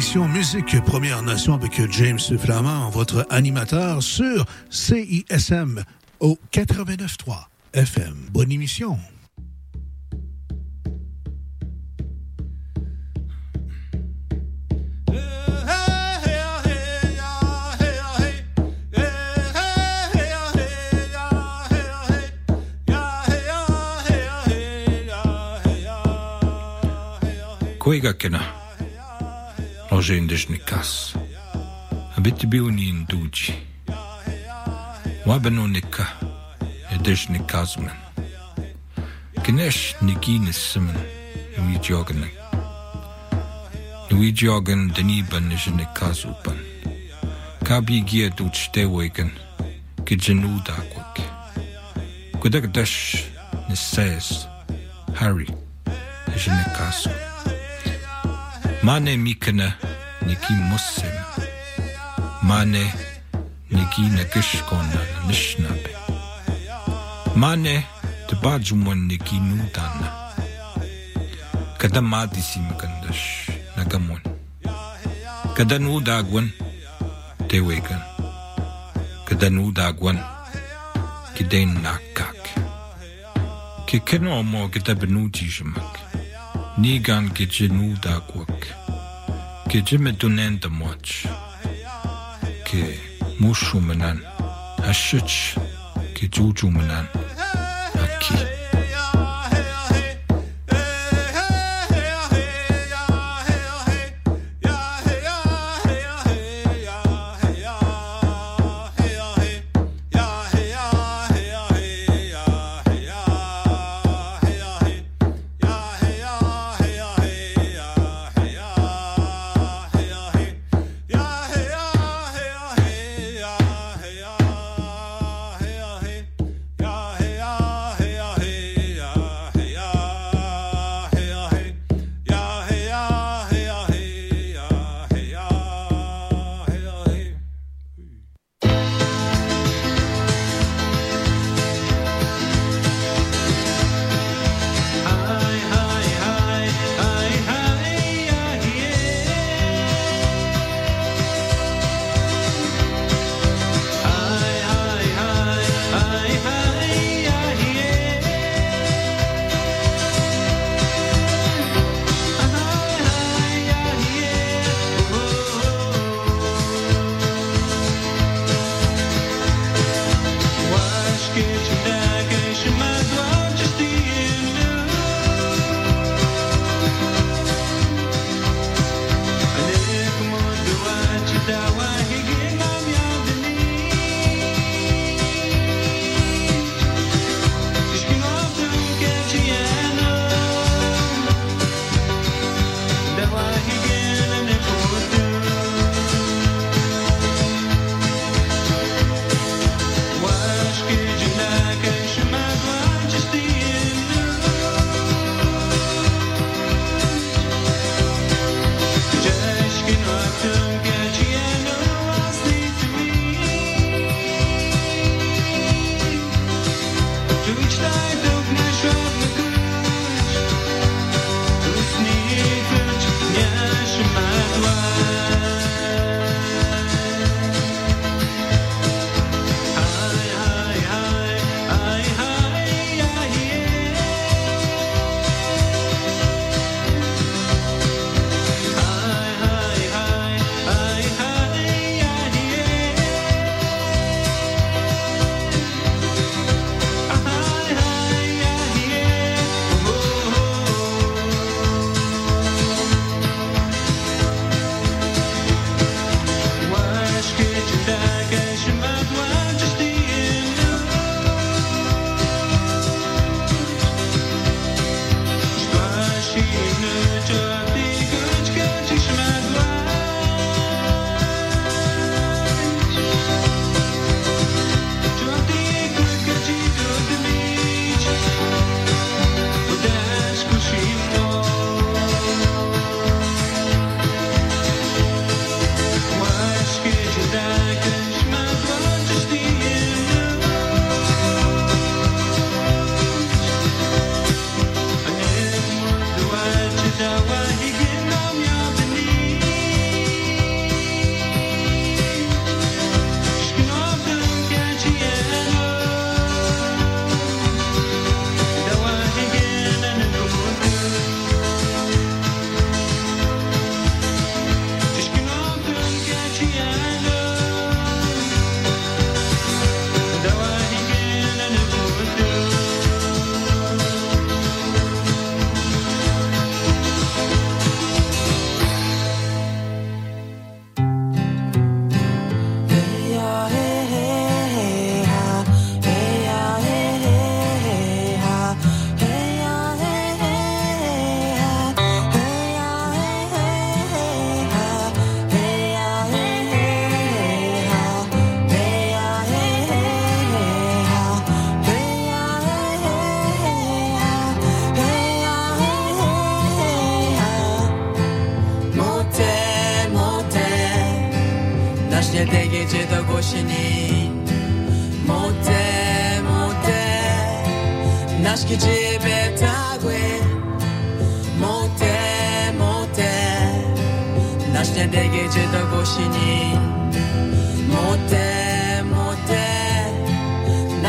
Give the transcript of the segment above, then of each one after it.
l'émission Musique Première Nation avec James Flamand, votre animateur sur CISM au 89.3 FM. Bonne émission. Kuigakena. Roger Indishnikas. Abitibiunin duji. Wabanonika. Indishnikasman. Ganesh Niginis Simon. Nui jogan. Nui jogan Daniban Nishnikazupan. Kabi gia duch dewagan. Gijanudagwak. Gudagdash Nisays. Harry. Nishnikazu. Mane mikana neki muslim mane neki nagishkon nishnabe mane tbajumon neki nudana kadamadi simkandash nagamon kadanudagwan tewegan kadanudagwan kidain nakak kikenomo kitabnudijmak nigan kijenudagwak Gijime dunen da moch. Ke mushu manan. Ashich. Ke juju manan. Aki. Richard.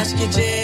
Naşki cibe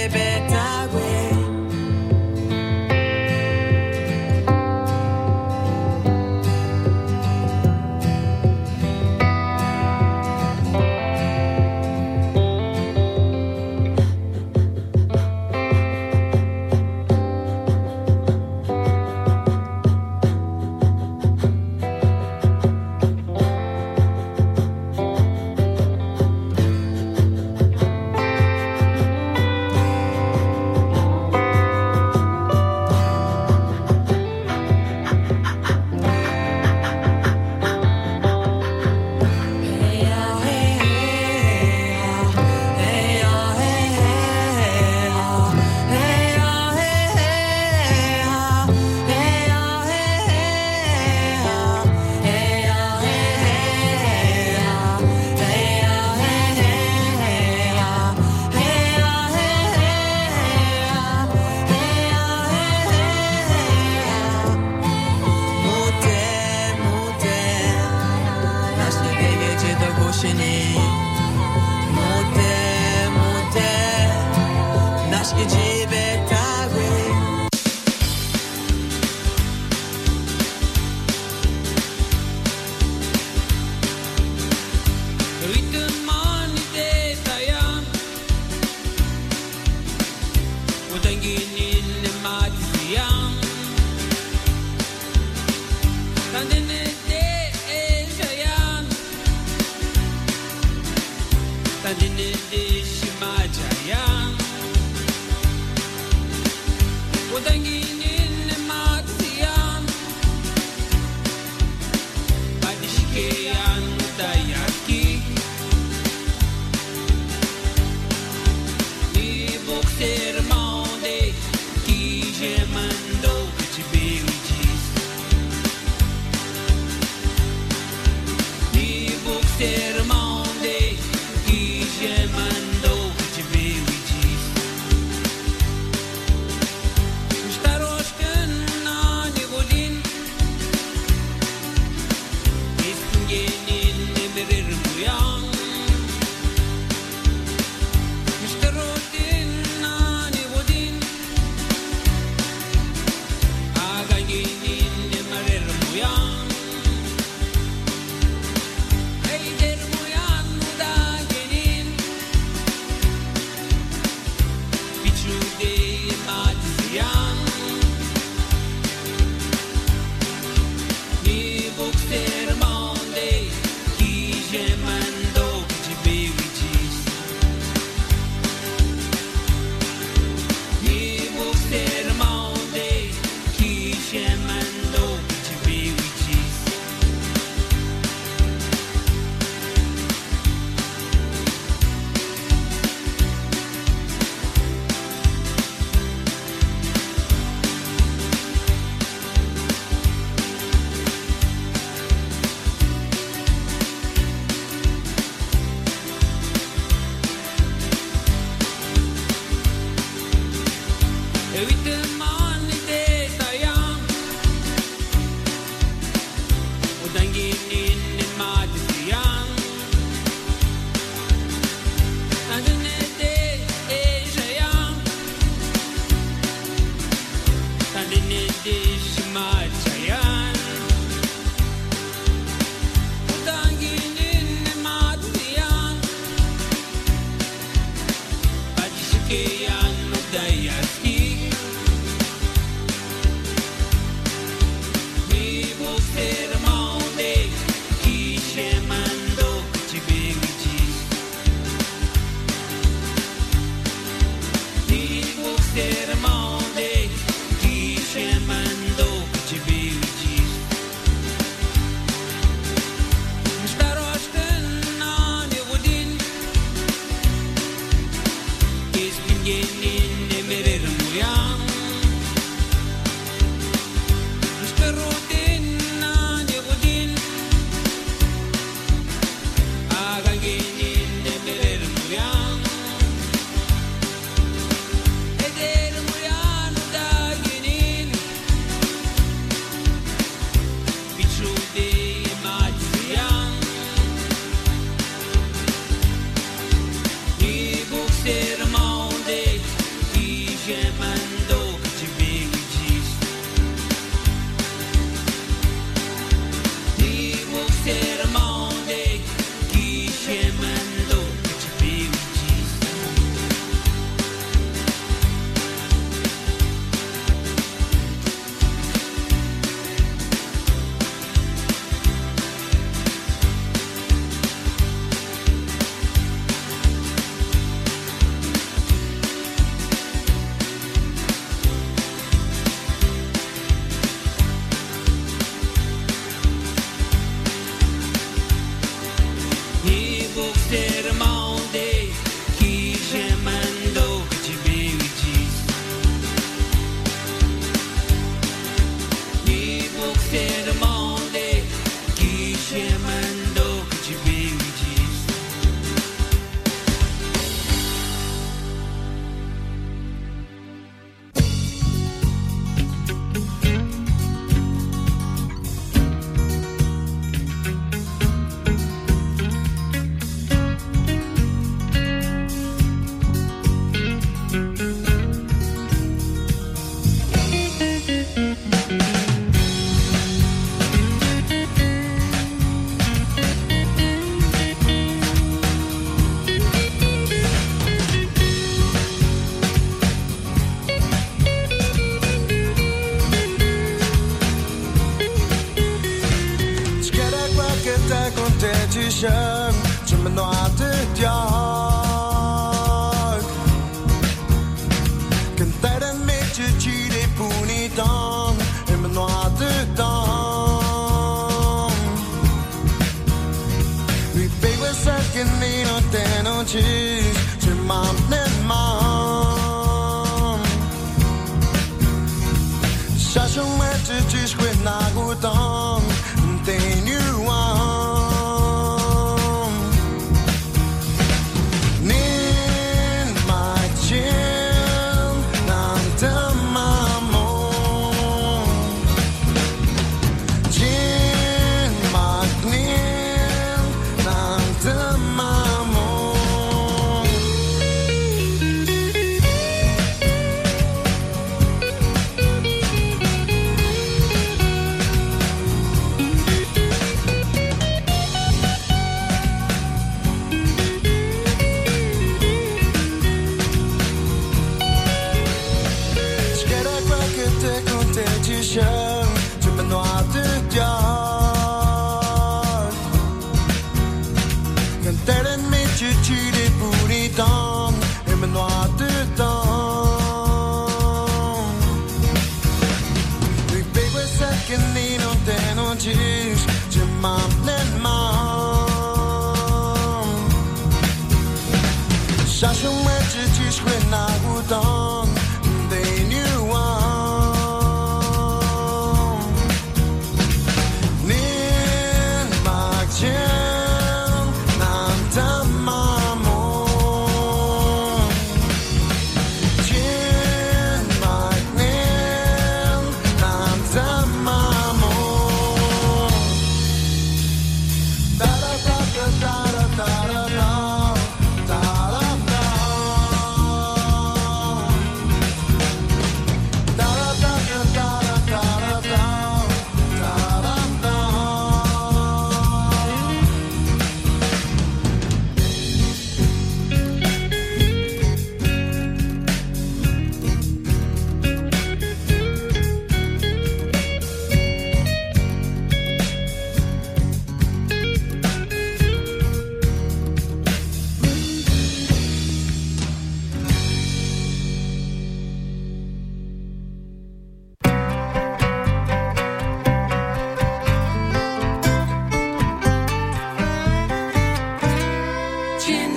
watching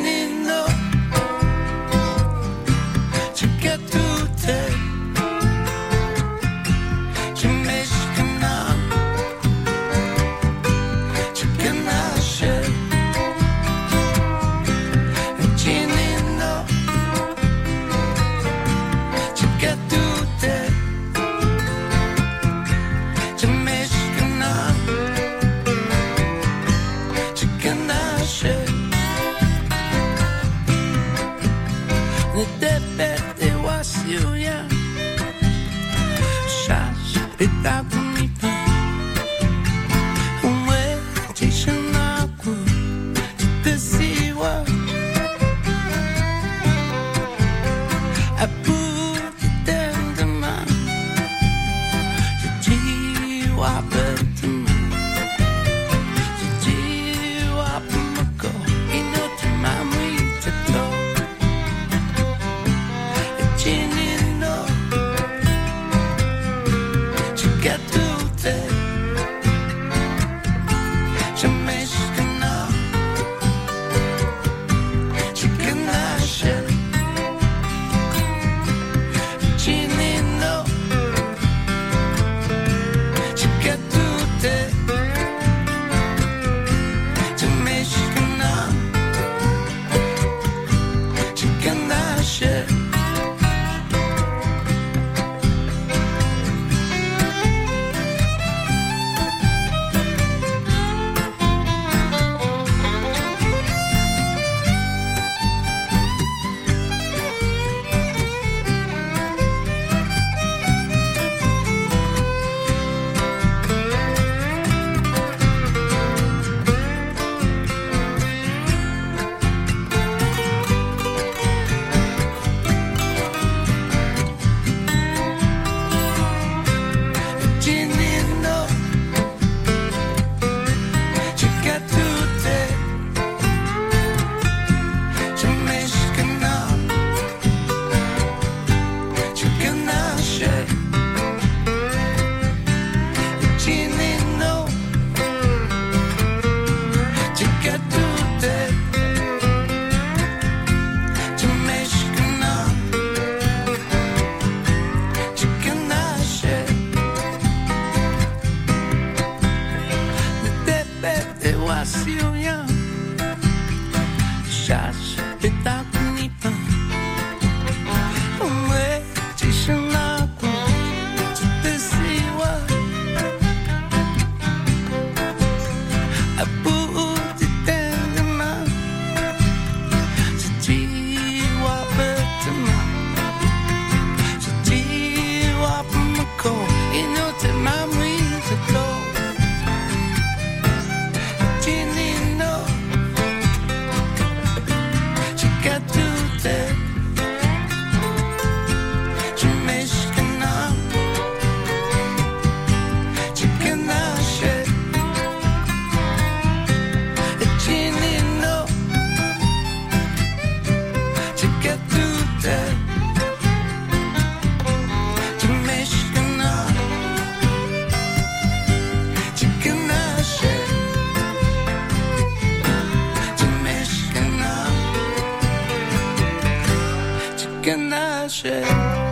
Chikanashe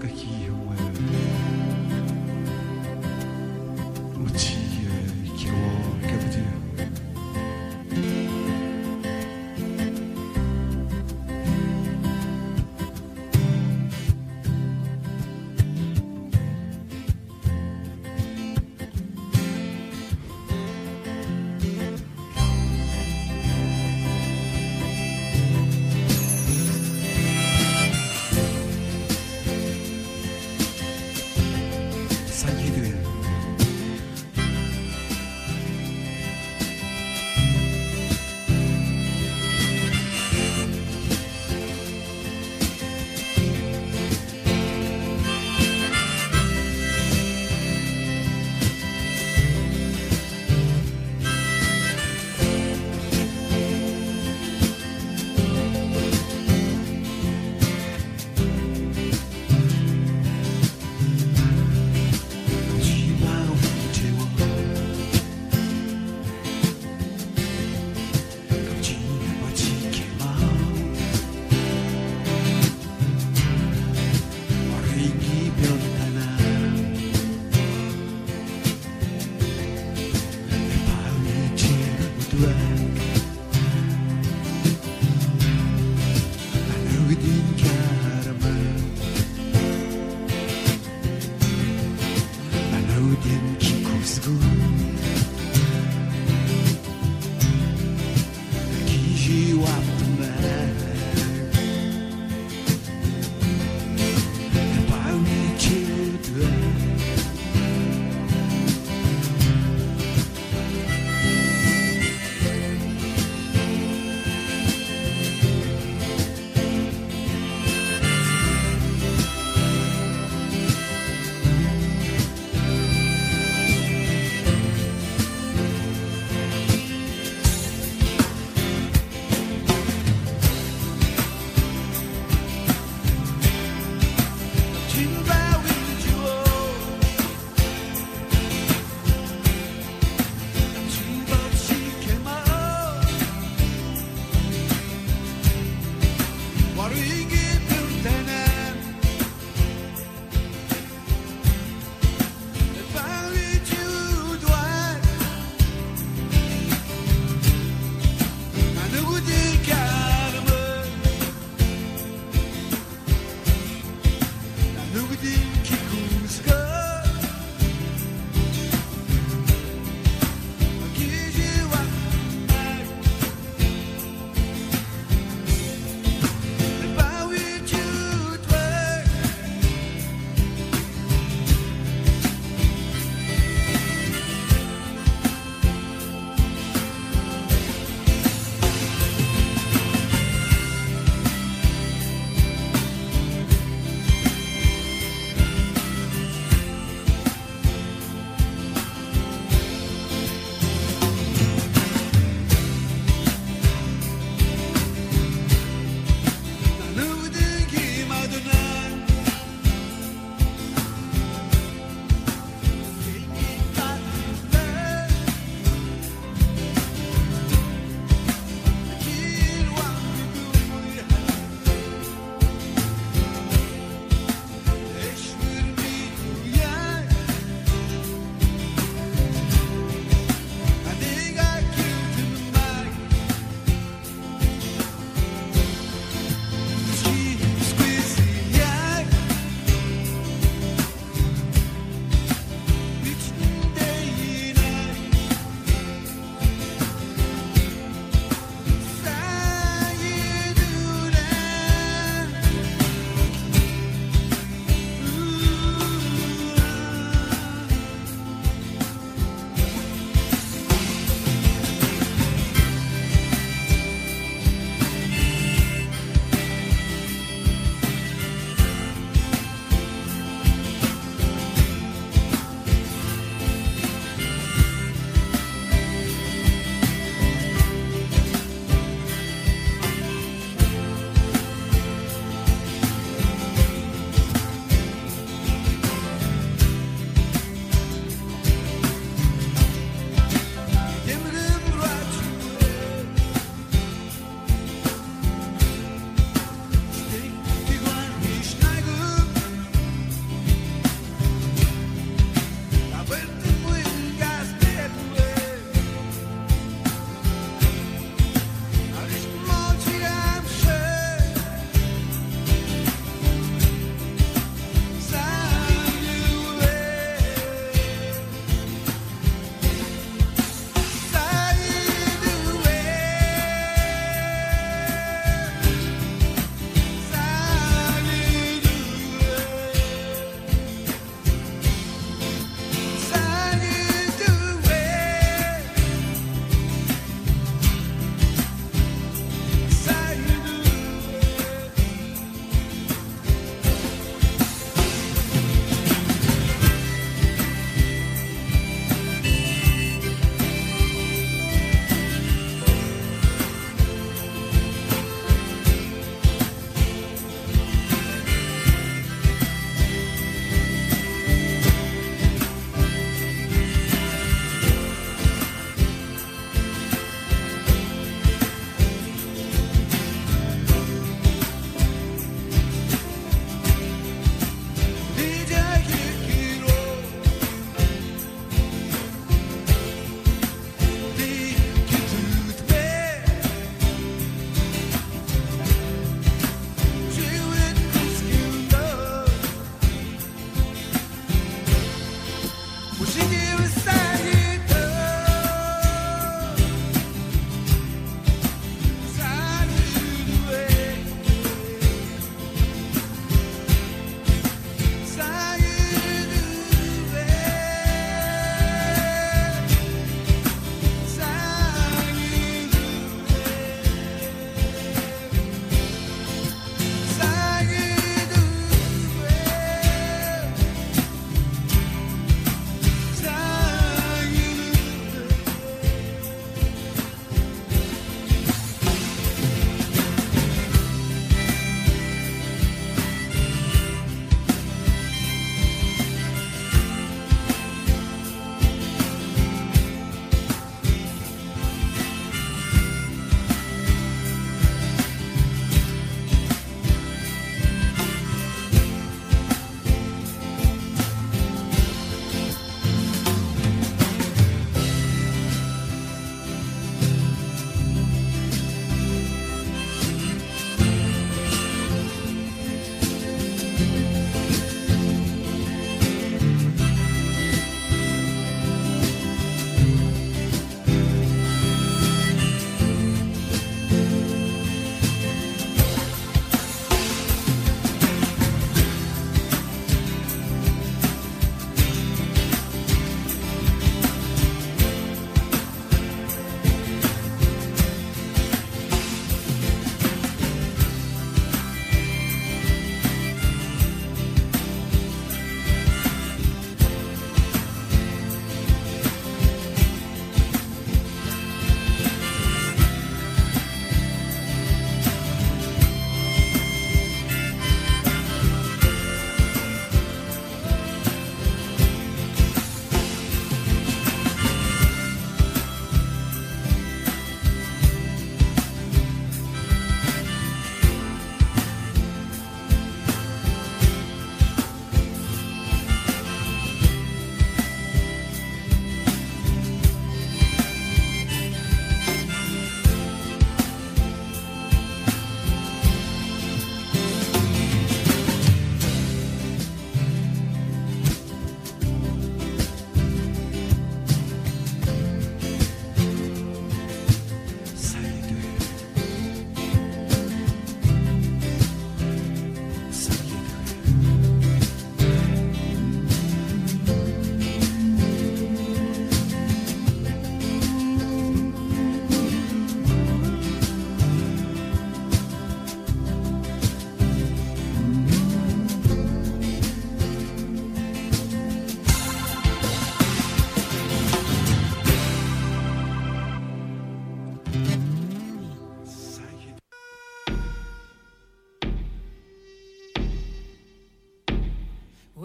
какие мы.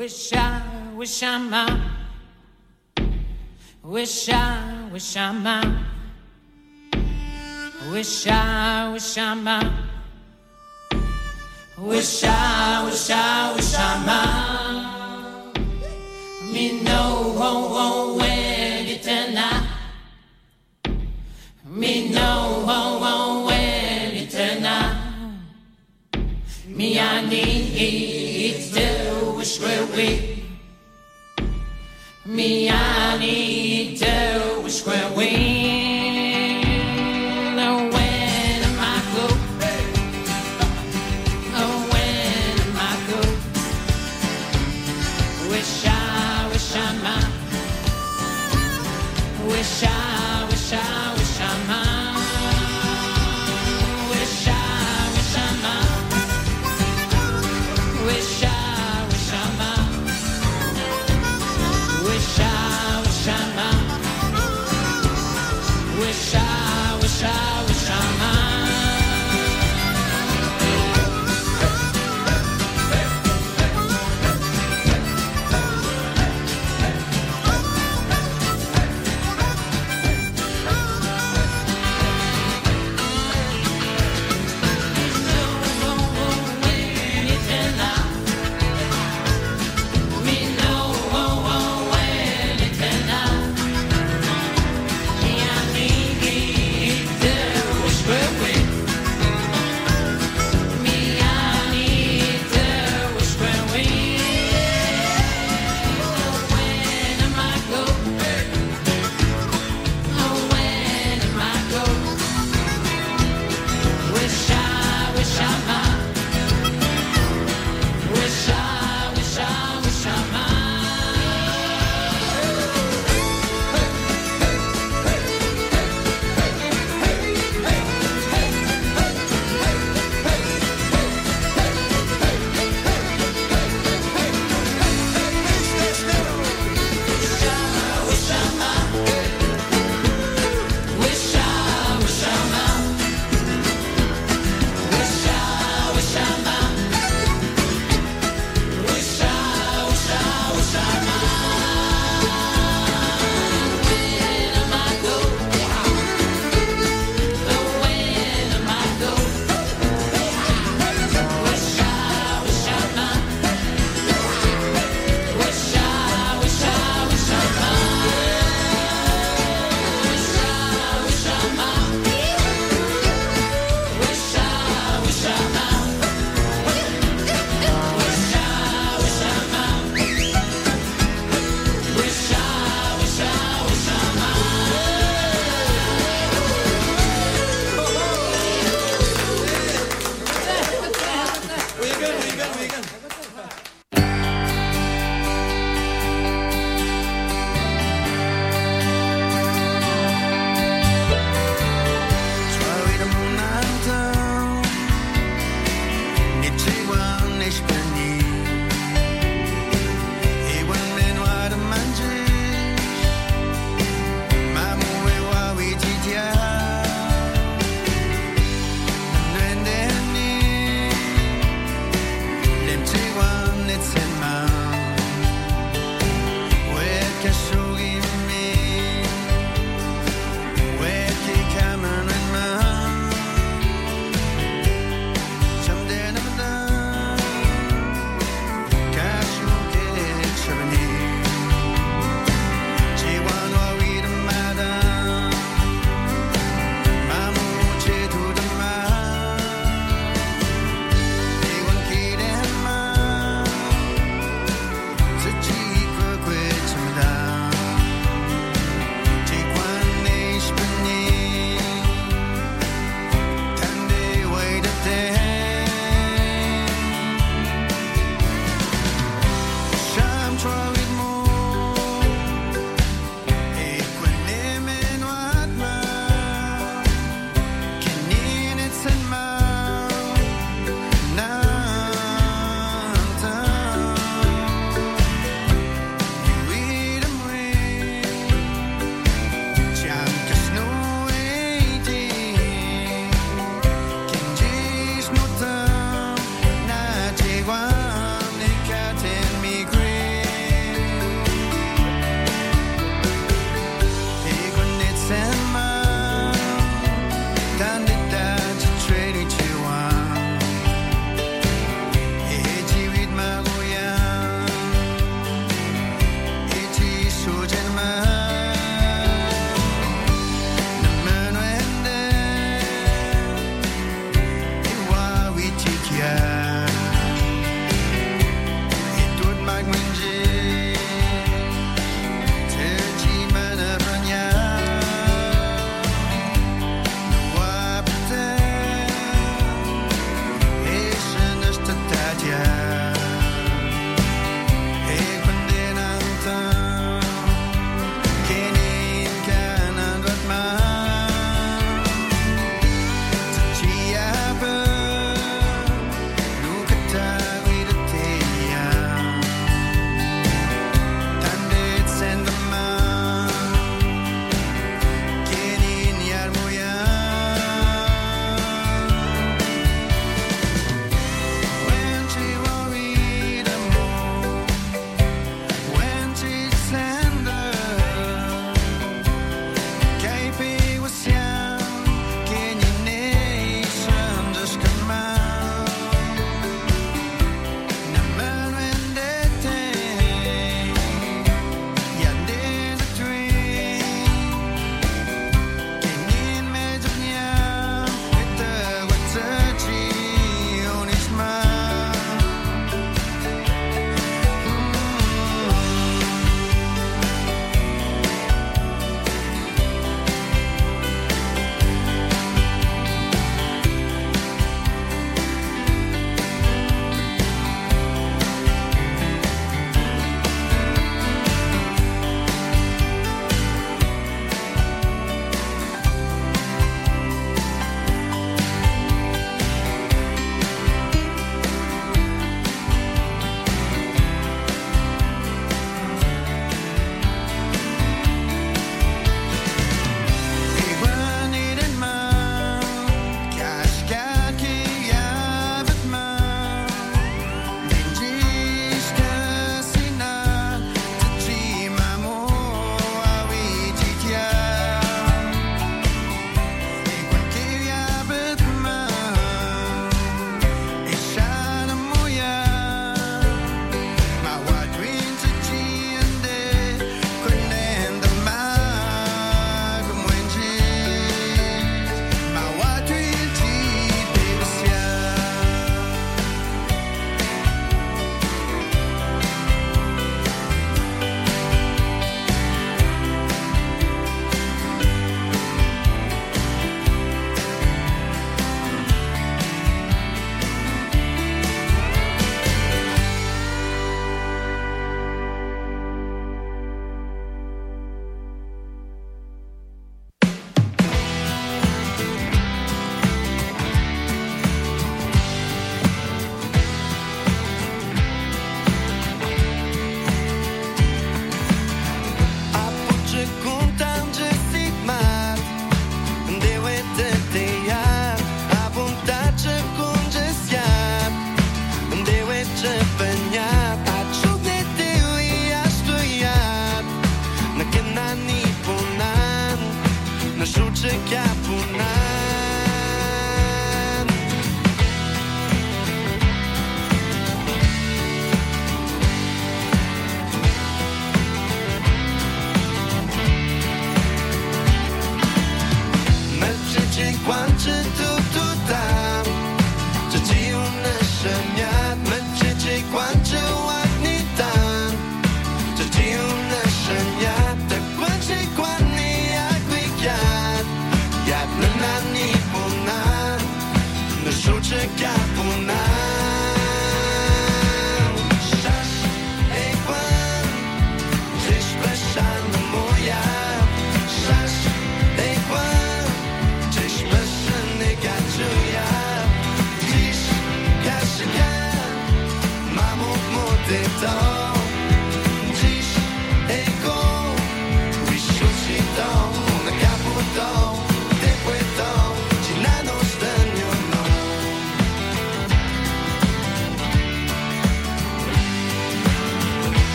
Wish I, wish I'm out. Wish I, wish I'm out. Wish I, wish I'm out. Wish I, wish I, wish I'm out. Me know, oh, oh, when it tonight. Me know, oh, oh, when it tonight. Me, I need where. Me, I need to square where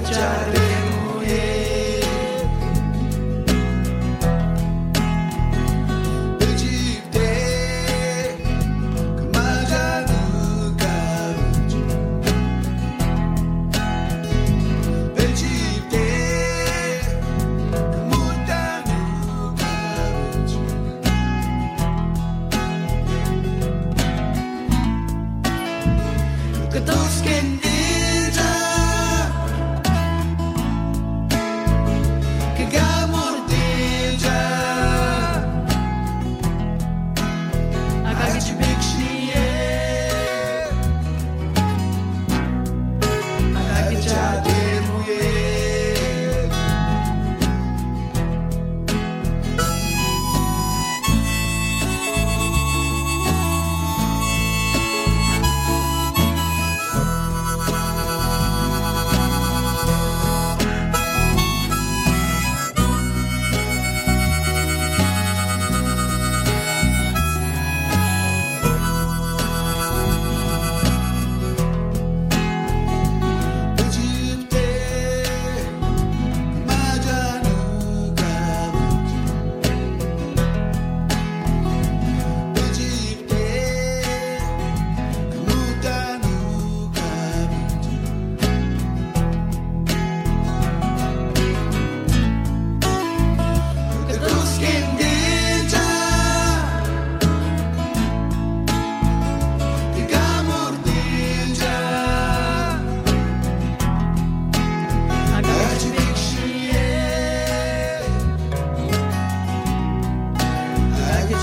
te aleluia.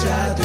já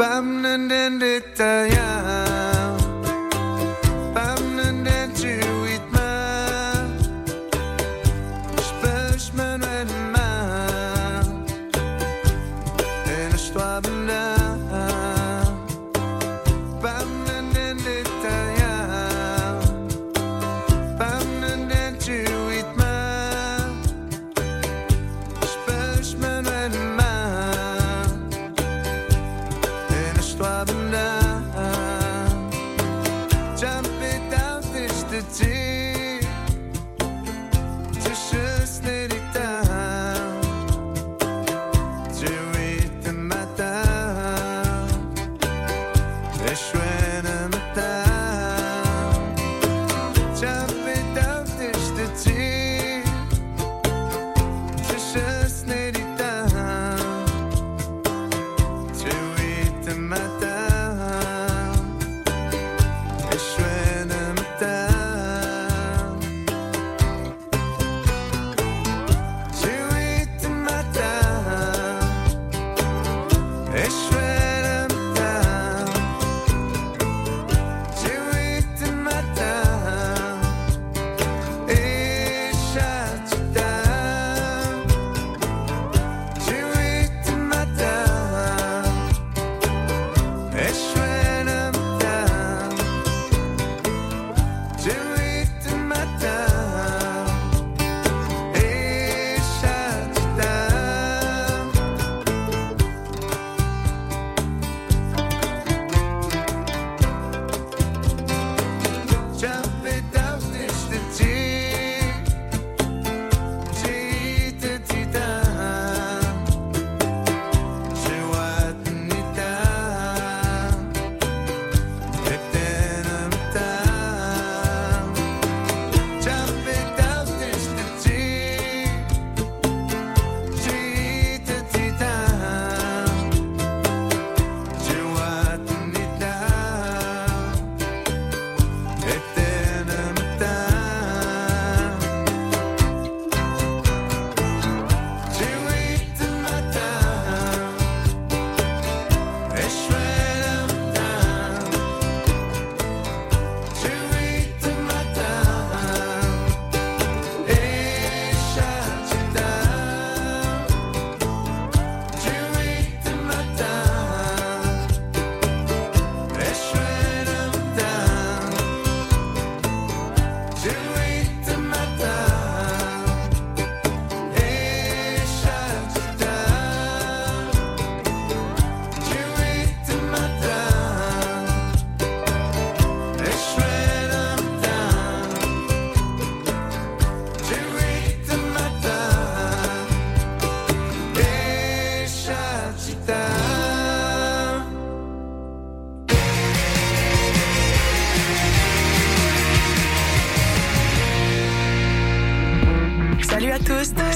Bam nan den dit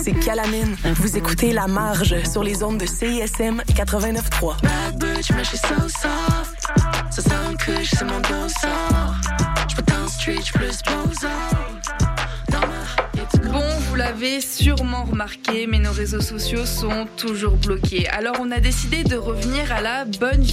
c'est Calamine. Vous écoutez La Marge sur les ondes de CISM 89.3. Bad bitch, mais j'suis so soft. Ça sonne que c'est mon dos sort. J'peux dans le street, j'plus Bon, vous l'avez sûrement remarqué, mais nos réseaux sociaux sont toujours bloqués. Alors on a décidé de revenir à la bonne vieille